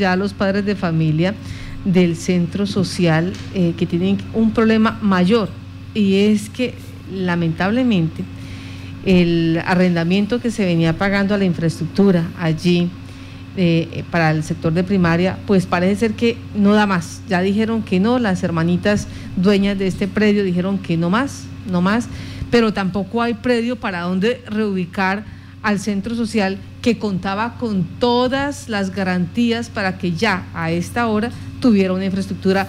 ya los padres de familia del centro social eh, que tienen un problema mayor y es que lamentablemente el arrendamiento que se venía pagando a la infraestructura allí eh, para el sector de primaria, pues parece ser que no da más. Ya dijeron que no, las hermanitas dueñas de este predio dijeron que no más, no más, pero tampoco hay predio para donde reubicar al centro social que contaba con todas las garantías para que ya a esta hora tuviera una infraestructura,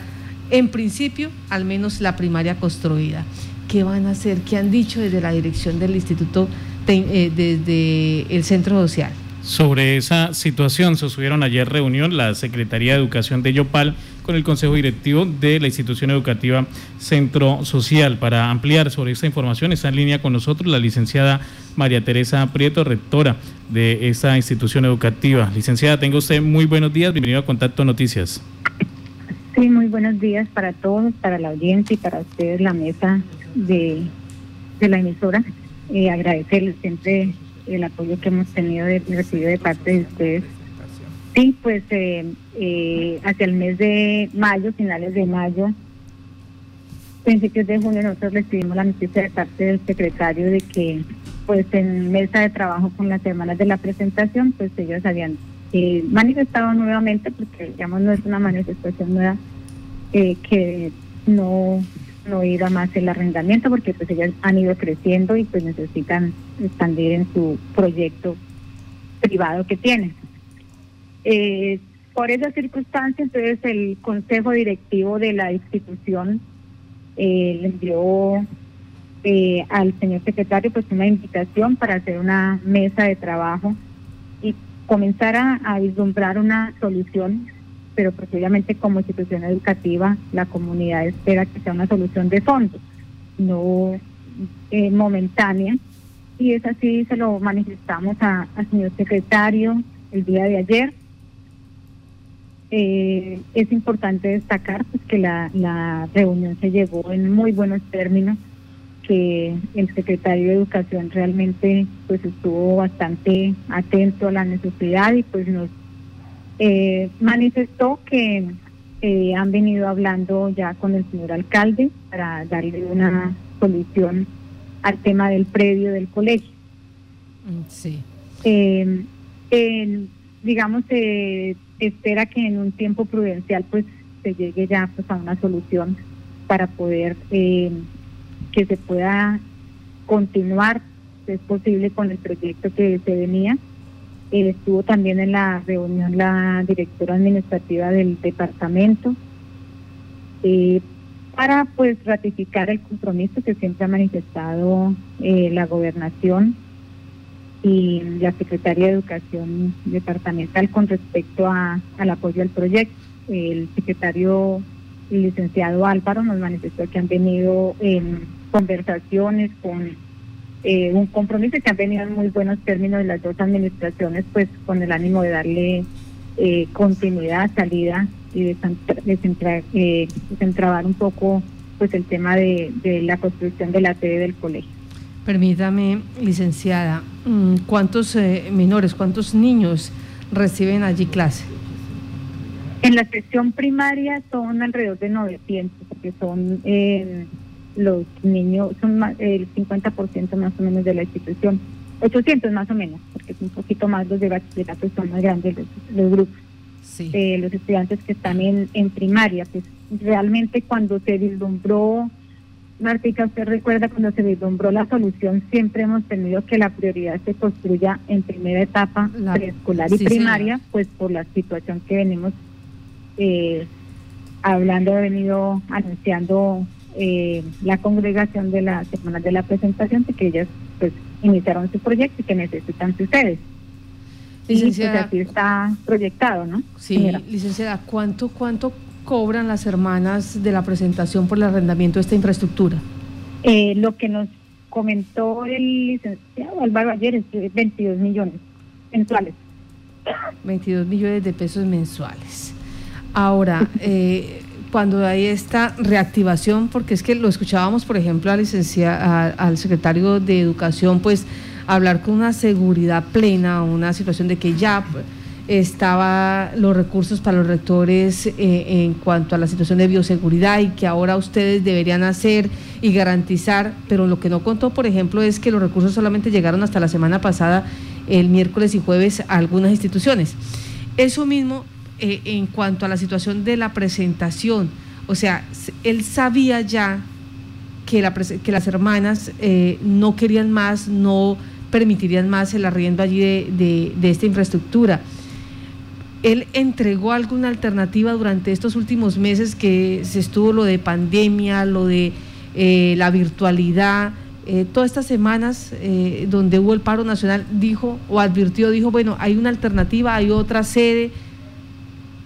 en principio, al menos la primaria construida. ¿Qué van a hacer? ¿Qué han dicho desde la dirección del instituto, eh, desde el centro social? Sobre esa situación se subieron ayer reunión la Secretaría de Educación de Yopal con el Consejo Directivo de la institución educativa Centro Social. Para ampliar sobre esta información está en línea con nosotros la licenciada María Teresa Prieto, rectora de esa institución educativa. Licenciada, tengo usted muy buenos días, bienvenido a Contacto Noticias. Sí, muy buenos días para todos, para la audiencia y para ustedes, la mesa de, la emisora. Eh, agradecerles siempre el apoyo que hemos tenido de, recibido de parte de ustedes. Sí, pues eh, eh, hacia el mes de mayo, finales de mayo, principios de junio, nosotros recibimos la noticia de parte del secretario de que, pues en mesa de trabajo con las semanas de la presentación, pues ellos habían eh, manifestado nuevamente, porque digamos no es una manifestación nueva, que no no iba más el arrendamiento porque pues ellas han ido creciendo y pues necesitan expandir en su proyecto privado que tienen. Eh, por esa circunstancia, entonces el consejo directivo de la institución eh, le envió eh, al señor secretario pues una invitación para hacer una mesa de trabajo y comenzar a, a vislumbrar una solución pero pues como institución educativa la comunidad espera que sea una solución de fondo, no eh, momentánea. Y es así, se lo manifestamos al señor secretario el día de ayer. Eh, es importante destacar pues, que la, la reunión se llevó en muy buenos términos, que el secretario de Educación realmente pues estuvo bastante atento a la necesidad y pues nos eh, manifestó que eh, han venido hablando ya con el señor alcalde para darle una solución al tema del predio del colegio. Mm, sí. Eh, digamos, espera que en un tiempo prudencial pues se llegue ya pues a una solución para poder que se pueda continuar, si es posible, con el proyecto que se venía. Estuvo también en la reunión la directora administrativa del departamento eh, para pues ratificar el compromiso que siempre ha manifestado eh, la gobernación y la Secretaría de Educación Departamental con respecto a, al apoyo al proyecto. El secretario el licenciado Álvaro nos manifestó que han venido en conversaciones con eh, un compromiso que han venido en muy buenos términos de las dos administraciones, pues con el ánimo de darle eh, continuidad, salida y de eh, desentrabar un poco pues el tema de, la construcción de la sede del colegio. Permítame, licenciada, mm, ¿cuántos menores, cuántos niños reciben allí clase? En la sección primaria son alrededor de 900, porque son los niños son más, el 50% más o menos de la institución, 800 más o menos, porque es un poquito más los de bachillerato son más grandes los, grupos. Eh, los estudiantes que están en, en primaria, pues realmente cuando se vislumbró, Martica, usted recuerda cuando se vislumbró la solución, siempre hemos tenido que la prioridad se construya en primera etapa preescolar y primaria, pues por la situación que venimos eh, hablando, he venido anunciando eh, la congregación de la semana de la presentación de que ellas pues iniciaron su proyecto y que necesitan ustedes. Licenciada, y pues así está proyectado, ¿no? Sí, licenciada, ¿cuánto, ¿cuánto cobran las hermanas de la presentación por el arrendamiento de esta infraestructura? Eh, lo que nos comentó el licenciado Álvaro ayer es 22 millones mensuales. 22 millones de pesos mensuales. Ahora, eh, cuando hay esta reactivación, porque es que lo escuchábamos, por ejemplo, al, al secretario de Educación, pues hablar con una seguridad plena, una situación de que ya estaba los recursos para los rectores eh, en cuanto a la situación de bioseguridad y que ahora ustedes deberían hacer y garantizar, pero lo que no contó, por ejemplo, es que los recursos solamente llegaron hasta la semana pasada, el miércoles y jueves, a algunas instituciones. Eso mismo eh, en cuanto a la situación de la presentación, o sea, él sabía ya que, la, que las hermanas eh, no querían más, no permitirían más el arriendo allí de, de esta infraestructura él entregó alguna alternativa durante estos últimos meses que se estuvo lo de pandemia, lo de eh, la virtualidad, eh, todas estas semanas eh, donde hubo el paro nacional, dijo o advirtió, dijo, bueno, hay una alternativa, hay otra sede,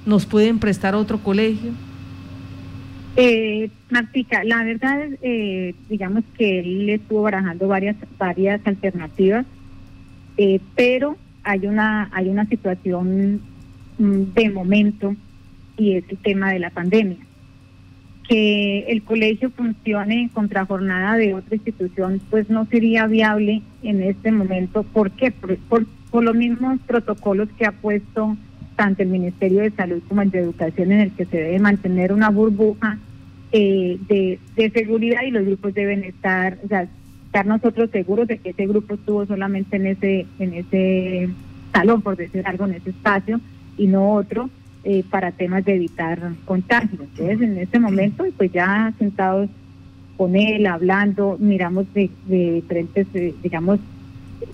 nos pueden prestar otro colegio. Eh, Martica, la verdad, eh, digamos que él estuvo barajando varias varias alternativas, pero hay una hay una situación de momento y es el tema de la pandemia. Que el colegio funcione en contrajornada de otra institución, pues no sería viable en este momento. ¿Por qué? Por, por, los mismos protocolos que ha puesto tanto el Ministerio de Salud como el de Educación, en el que se debe mantener una burbuja eh, de, de seguridad y los grupos deben estar, o sea, estar nosotros seguros de que ese grupo estuvo solamente en ese, en ese salón, por decir algo, en ese espacio, y no otro eh, para temas de evitar contagios. Entonces, en este momento, pues ya sentados con él, hablando, miramos de, diferentes, eh, digamos,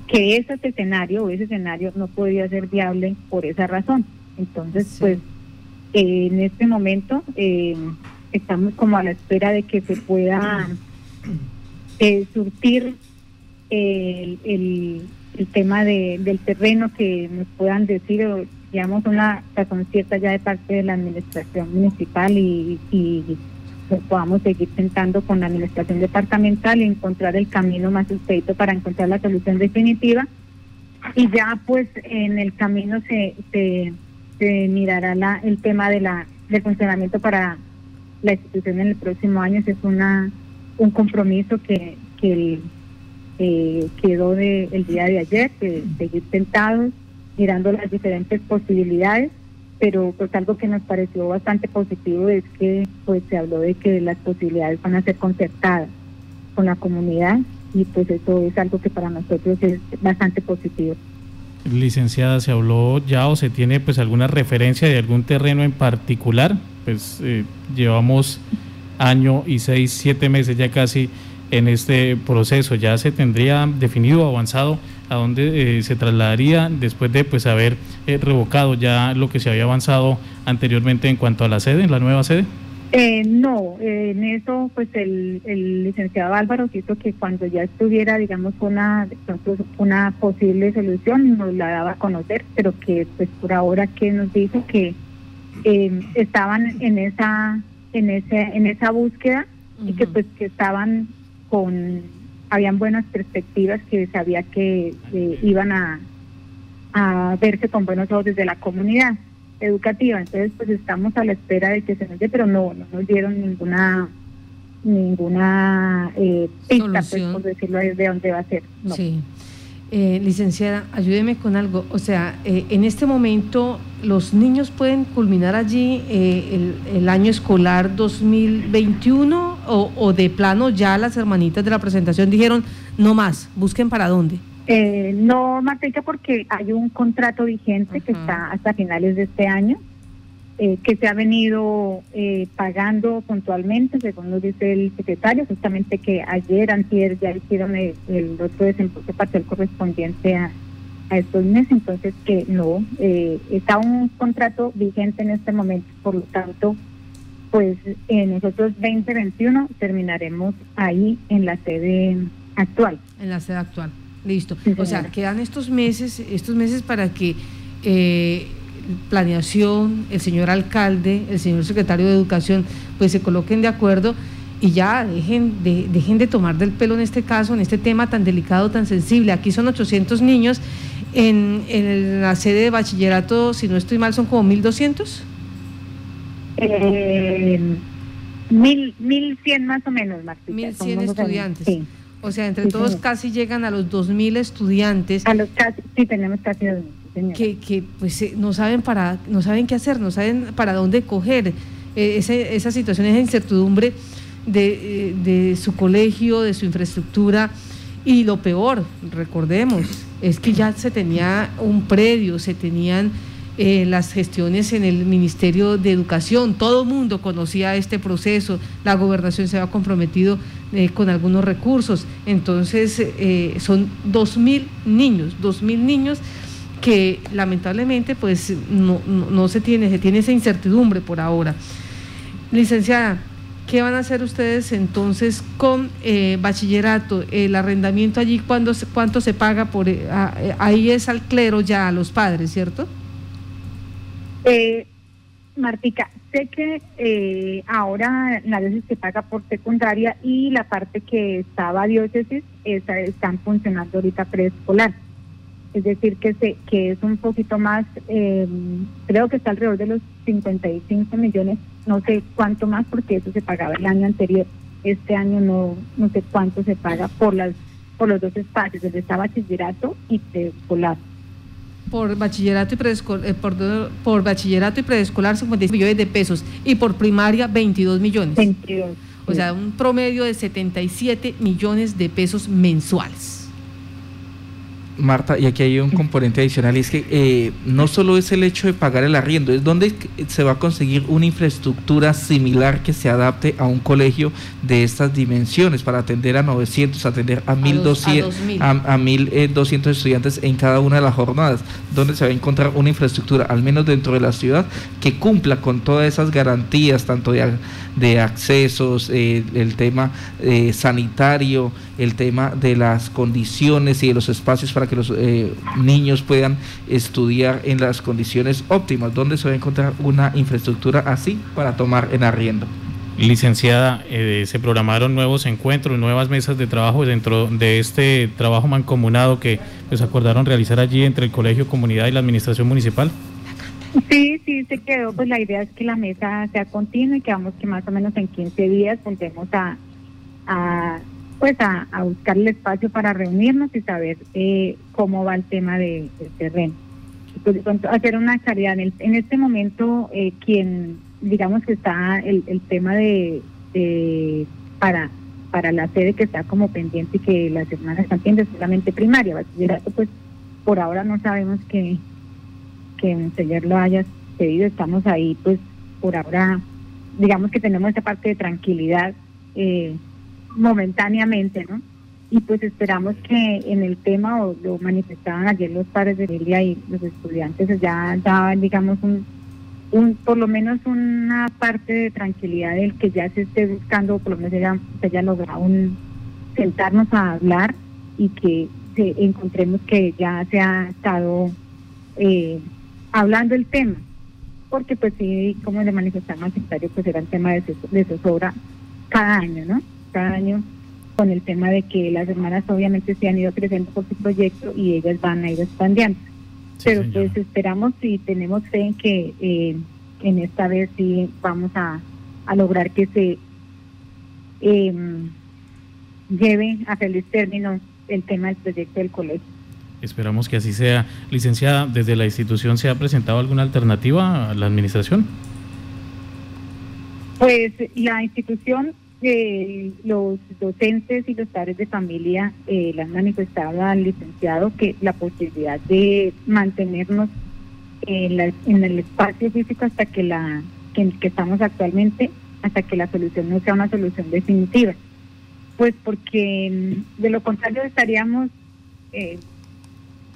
que ese escenario o ese escenario no podía ser viable por esa razón. Entonces, pues, en este momento eh, estamos como a la espera de que se pueda surtir el, el, el tema de, del terreno que nos puedan decir digamos, una razón cierta ya de parte de la administración municipal y, y podamos seguir sentando con la administración departamental y encontrar el camino más expedito para encontrar la solución definitiva. Y ya pues en el camino se, se, mirará la, el tema de la del funcionamiento para la institución en el próximo año. es una un compromiso que, que eh, quedó de, el día de ayer, de seguir sentados mirando las diferentes posibilidades, pero pues algo que nos pareció bastante positivo es que pues se habló de que las posibilidades van a ser concertadas con la comunidad y pues eso es algo que para nosotros es bastante positivo. Licenciada, ¿se habló ya o se tiene pues alguna referencia de algún terreno en particular? Pues eh, llevamos año y seis, siete meses ya casi en este proceso. ¿Ya se tendría definido, avanzado a dónde eh, se trasladaría después de pues haber eh, revocado ya lo que se había avanzado anteriormente en cuanto a la sede, la nueva sede? Eh, no, en eso pues el, el licenciado Álvaro quiso que cuando ya estuviera digamos una una posible solución nos la daba a conocer, pero que pues por ahora que nos dijo que estaban en esa en ese en esa búsqueda y que pues que estaban con habían buenas perspectivas que sabía que eh, iban a, a verse con buenos ojos desde la comunidad educativa. Entonces, pues estamos a la espera de que se nos dé, pero no, no nos dieron ninguna ninguna eh, pista, pues, por decirlo, de dónde va a ser. Sí. Eh, licenciada, ayúdeme con algo. O sea, eh, en este momento los niños pueden culminar allí el, el, año escolar 2021 o, de plano ya las hermanitas de la presentación dijeron, no más, busquen para dónde? Eh, no, Mateca, porque hay un contrato vigente que está hasta finales de este año, eh, que se ha venido eh, pagando puntualmente, según nos dice el secretario, justamente que ayer, antier, ya hicieron el, otro desembolso parcial correspondiente a, a estos meses, entonces que no, está un contrato vigente en este momento, por lo tanto, pues eh, nosotros 2021 terminaremos ahí en la sede actual. En la sede actual, listo. o sea, quedan estos meses, estos meses para que eh, planeación, el señor alcalde, el señor secretario de Educación, pues se coloquen de acuerdo y ya dejen de, dejen de tomar del pelo en este caso, en este tema tan delicado, tan sensible. Aquí son 800 niños, en, en la sede de bachillerato, si no estoy mal, son como 1.200 eh, mil, mil cien más o menos, Mil cien estudiantes. O sea, entre todos casi llegan a los dos mil estudiantes. A los casi, sí, tenemos casi dos mil. que, que pues eh, no saben para no saben qué hacer, no saben para dónde coger eh, esa situación, esa incertidumbre de, de su colegio, de su infraestructura y lo peor, recordemos, es que ya se tenía un predio, se tenían eh, las gestiones en el Ministerio de Educación, todo el mundo conocía este proceso, la gobernación se había comprometido eh, con algunos recursos, entonces eh, son dos mil niños, dos mil niños que lamentablemente pues no, se tiene, se tiene esa incertidumbre por ahora. Licenciada, ¿Qué van a hacer ustedes entonces con eh, bachillerato? El arrendamiento allí, ¿cuándo, ¿cuánto se paga? por eh, eh, Ahí es al clero ya, a los padres, ¿cierto? Eh, Martica, sé que ahora la diócesis se paga por secundaria y la parte que estaba diócesis esa, están funcionando ahorita preescolar. Es decir, que, se, que es un poquito más, eh, creo que está alrededor de los 55 millones, no sé cuánto más porque eso se pagaba el año anterior, este año no, no sé cuánto se paga por las por los dos espacios, donde está bachillerato y preescolar. Por bachillerato y preescolar, eh, por, por bachillerato y preescolar 56 millones de pesos y por primaria 22 millones. 22. O sea, un promedio de 77 millones de pesos mensuales. Marta, y aquí hay un componente adicional, y es que eh, no solo es el hecho de pagar el arriendo, es donde se va a conseguir una infraestructura similar que se adapte a un colegio de estas dimensiones para atender a 900, atender a 1200, a, 1200 eh, estudiantes en cada una de las jornadas, donde se va a encontrar una infraestructura, al menos dentro de la ciudad, que cumpla con todas esas garantías, tanto de, de accesos, eh, el tema sanitario, el tema de las condiciones y de los espacios para que los eh, niños puedan estudiar en las condiciones óptimas, donde se va a encontrar una infraestructura así para tomar en arriendo. Licenciada, eh, se programaron nuevos encuentros, nuevas mesas de trabajo dentro de este trabajo mancomunado que pues acordaron realizar allí entre el colegio, comunidad y la administración municipal. Sí, sí, se quedó. Pues la idea es que la mesa sea continua y que vamos que más o menos en 15 días volvemos a, a pues a, buscar el espacio para reunirnos y saber eh, cómo va el tema de, del terreno. Pues, hacer una claridad. En, en este momento, eh, quien, digamos que está el, el tema de, para para la sede que está como pendiente y que las hermanas están pendientes solamente primaria, pues por ahora no sabemos que, que un señor lo haya pedido, estamos ahí, pues por ahora, digamos que tenemos esa parte de tranquilidad. Eh, momentáneamente, ¿no? Y pues esperamos que en el tema, o lo manifestaban ayer los padres de familia y los estudiantes, ya, ya digamos, un, un, por lo menos una parte de tranquilidad del que ya se esté buscando, por lo menos ya, se haya logrado un, sentarnos a hablar y que encontremos que ya se ha estado eh, hablando el tema. Porque pues sí, como le manifestaban al secretario, pues era el tema de, de zozobra cada año, ¿no? Cada año con el tema de que las hermanas obviamente se han ido creciendo por su proyecto y ellas van a ir expandiendo. Pero pues esperamos y tenemos fe en que eh, en esta vez sí vamos a, lograr que se em, lleve a feliz término el tema del proyecto del colegio. Esperamos que así sea. Licenciada, ¿desde la institución se ha presentado alguna alternativa a la administración? Pues la institución eh, los docentes y los padres de familia eh, le han manifestado al licenciado que la posibilidad de mantenernos en, en el espacio físico hasta que la que, estamos actualmente, hasta que la solución no sea una solución definitiva. Pues porque mm, de lo contrario estaríamos, eh,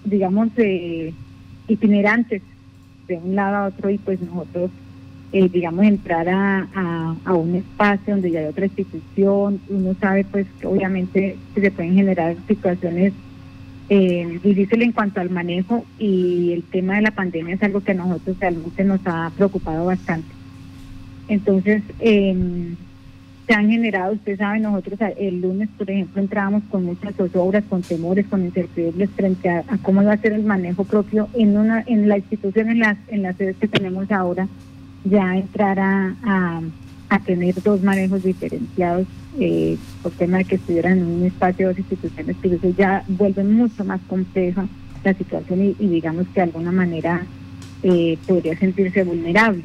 digamos, eh, itinerantes de un lado a otro y pues nosotros eh, digamos, entrar a, a, un espacio donde ya hay otra institución, uno sabe pues que obviamente se pueden generar situaciones eh, difíciles en cuanto al manejo y el tema de la pandemia es algo que a nosotros realmente nos ha preocupado bastante. Entonces, em, se han generado, usted sabe, nosotros el lunes, por ejemplo, entrábamos con muchas obras, con temores, con incertidumbres frente a, cómo va a ser el manejo propio en una en la institución, en las, en las sedes que tenemos ahora ya entrar a, a, tener dos manejos diferenciados eh, por tema de que estuvieran en un espacio dos instituciones, pero eso ya vuelve mucho más complejo la situación y, digamos que de alguna manera eh, podría sentirse vulnerable.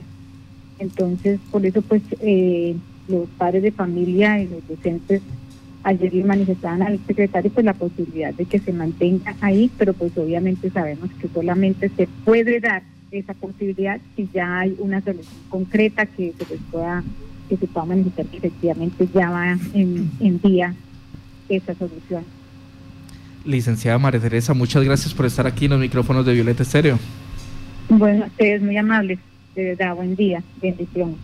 Entonces, por eso pues eh, los padres de familia y los docentes ayer le manifestaban al secretario pues la posibilidad de que se mantenga ahí, pero pues obviamente sabemos que solamente se puede dar esa posibilidad si ya hay una solución concreta que se les pueda que se pueda manifestar que efectivamente ya va en, en día esa solución. Licenciada María Teresa, muchas gracias por estar aquí en los micrófonos de Violeta Estéreo. Bueno, ustedes muy amables, de verdad, buen día, bendiciones.